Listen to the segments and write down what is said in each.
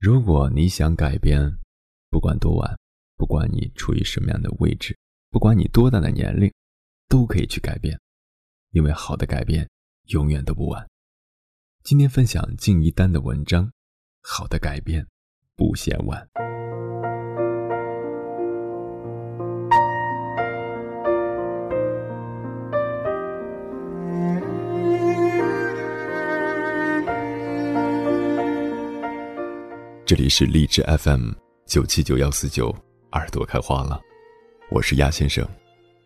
如果你想改变，不管多晚，不管你处于什么样的位置，不管你多大的年龄，都可以去改变，因为好的改变永远都不晚。今天分享静一丹的文章，《好的改变不嫌晚》。这里是荔枝 FM 九七九幺四九，耳朵开花了，我是鸭先生，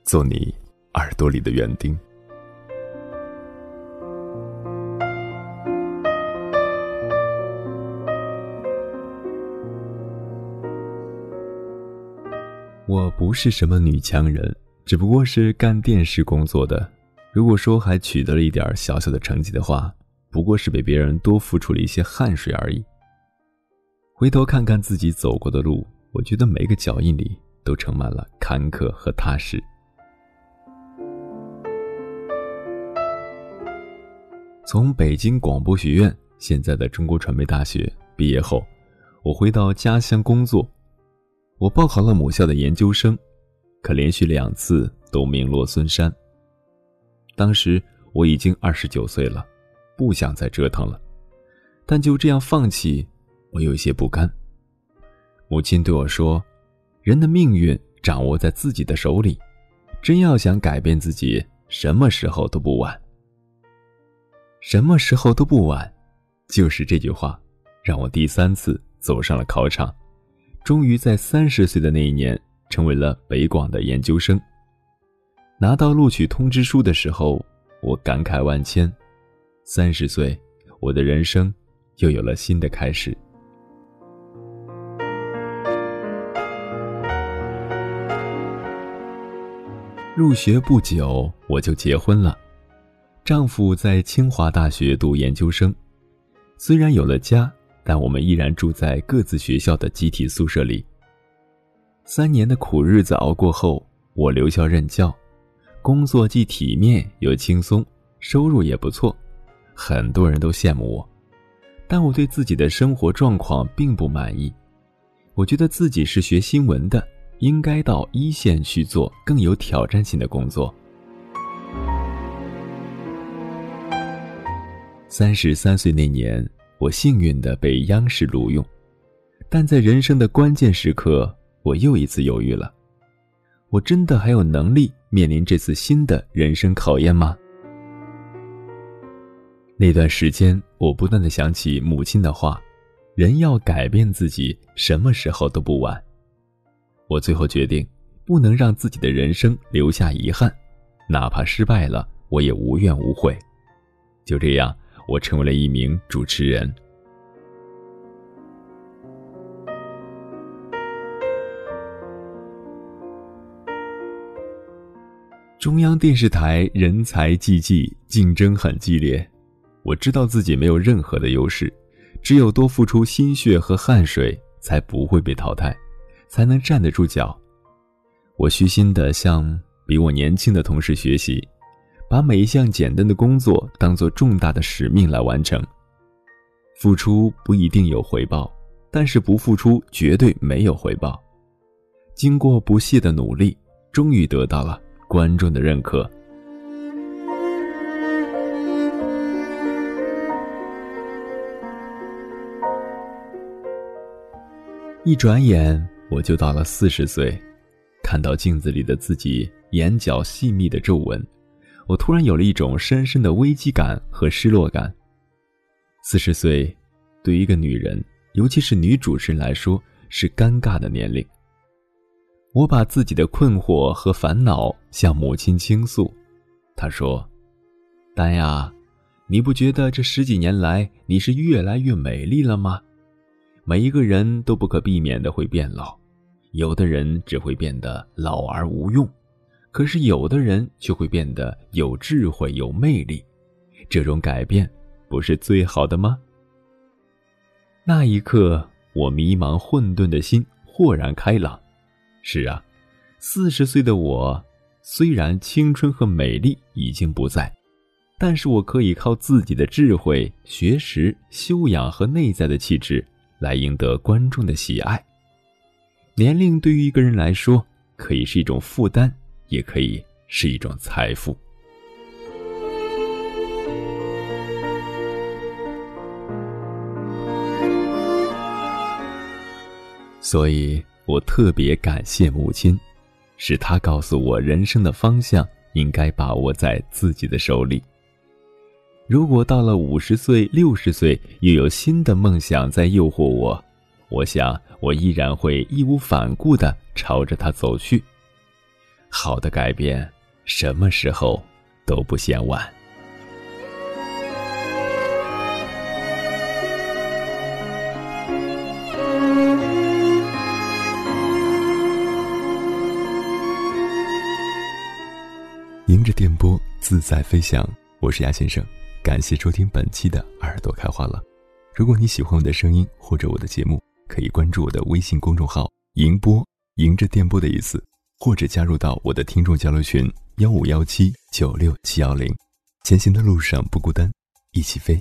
做你耳朵里的园丁。我不是什么女强人，只不过是干电视工作的。如果说还取得了一点小小的成绩的话，不过是比别人多付出了一些汗水而已。回头看看自己走过的路，我觉得每个脚印里都盛满了坎坷和踏实。从北京广播学院（现在的中国传媒大学）毕业后，我回到家乡工作。我报考了母校的研究生，可连续两次都名落孙山。当时我已经二十九岁了，不想再折腾了，但就这样放弃。我有些不甘。母亲对我说：“人的命运掌握在自己的手里，真要想改变自己，什么时候都不晚。什么时候都不晚，就是这句话，让我第三次走上了考场，终于在三十岁的那一年成为了北广的研究生。拿到录取通知书的时候，我感慨万千。三十岁，我的人生又有了新的开始。”入学不久，我就结婚了。丈夫在清华大学读研究生，虽然有了家，但我们依然住在各自学校的集体宿舍里。三年的苦日子熬过后，我留校任教，工作既体面又轻松，收入也不错，很多人都羡慕我。但我对自己的生活状况并不满意，我觉得自己是学新闻的。应该到一线去做更有挑战性的工作。三十三岁那年，我幸运的被央视录用，但在人生的关键时刻，我又一次犹豫了：我真的还有能力面临这次新的人生考验吗？那段时间，我不断的想起母亲的话：人要改变自己，什么时候都不晚。我最后决定，不能让自己的人生留下遗憾，哪怕失败了，我也无怨无悔。就这样，我成为了一名主持人。中央电视台人才济济，竞争很激烈。我知道自己没有任何的优势，只有多付出心血和汗水，才不会被淘汰。才能站得住脚。我虚心地向比我年轻的同事学习，把每一项简单的工作当做重大的使命来完成。付出不一定有回报，但是不付出绝对没有回报。经过不懈的努力，终于得到了观众的认可。一转眼。我就到了四十岁，看到镜子里的自己眼角细密的皱纹，我突然有了一种深深的危机感和失落感。四十岁，对于一个女人，尤其是女主持人来说，是尴尬的年龄。我把自己的困惑和烦恼向母亲倾诉，她说：“丹呀，你不觉得这十几年来你是越来越美丽了吗？”每一个人都不可避免的会变老，有的人只会变得老而无用，可是有的人却会变得有智慧、有魅力。这种改变不是最好的吗？那一刻，我迷茫混沌的心豁然开朗。是啊，四十岁的我，虽然青春和美丽已经不在，但是我可以靠自己的智慧、学识、修养和内在的气质。来赢得观众的喜爱。年龄对于一个人来说，可以是一种负担，也可以是一种财富。所以我特别感谢母亲，是她告诉我人生的方向应该把握在自己的手里。如果到了五十岁、六十岁，又有新的梦想在诱惑我，我想我依然会义无反顾的朝着它走去。好的改变，什么时候都不嫌晚。迎着电波自在飞翔，我是鸭先生。感谢收听本期的耳朵开花了。如果你喜欢我的声音或者我的节目，可以关注我的微信公众号“迎波”，迎着电波的意思，或者加入到我的听众交流群幺五幺七九六七幺零。前行的路上不孤单，一起飞。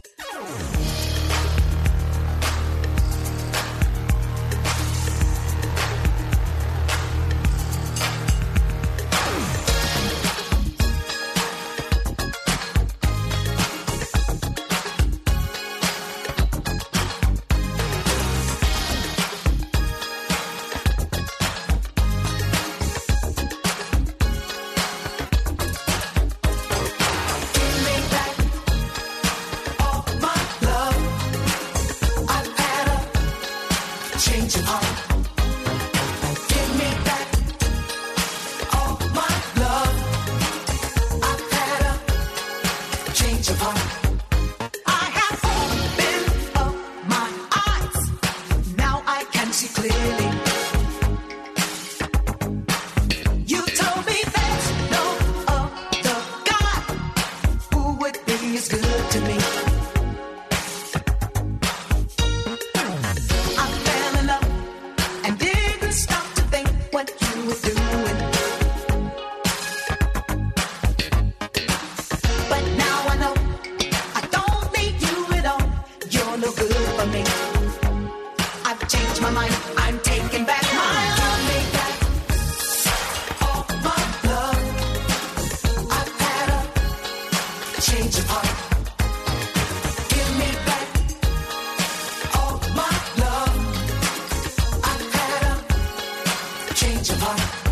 Bye.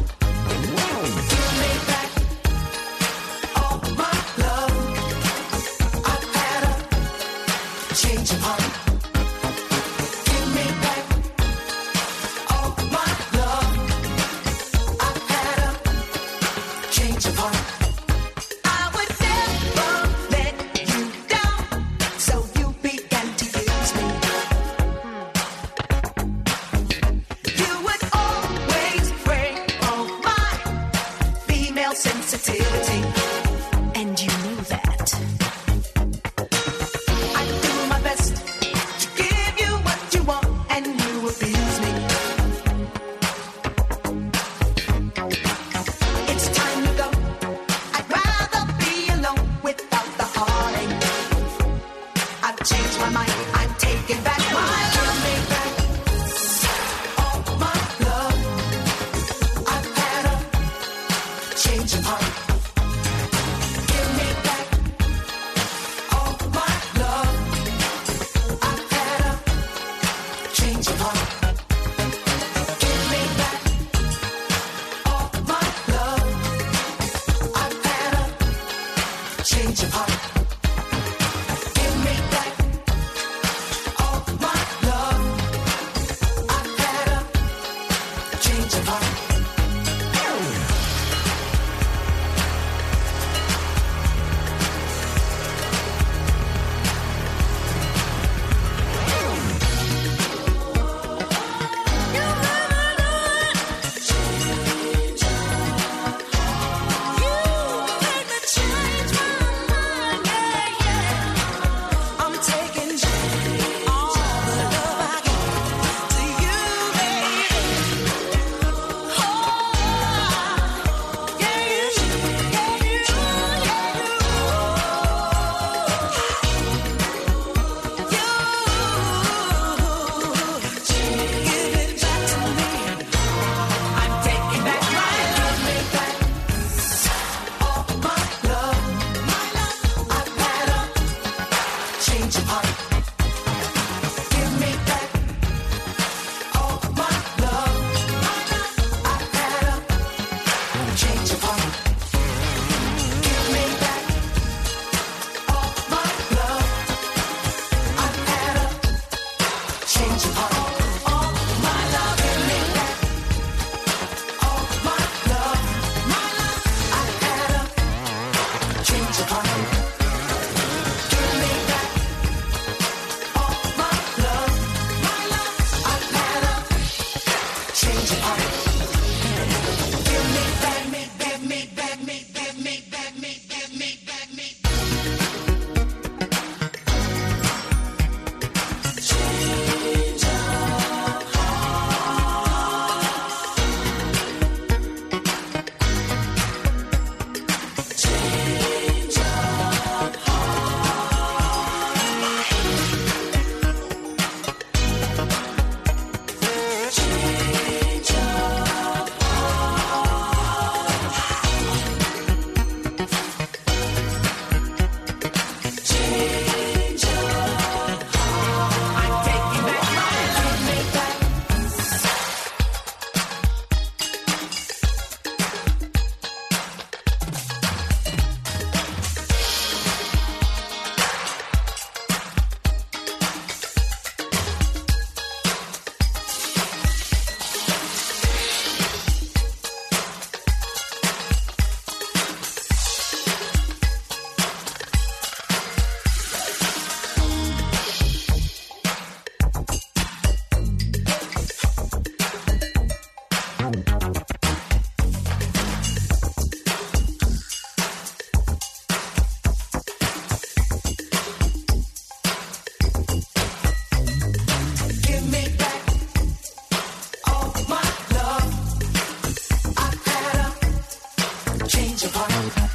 your heart.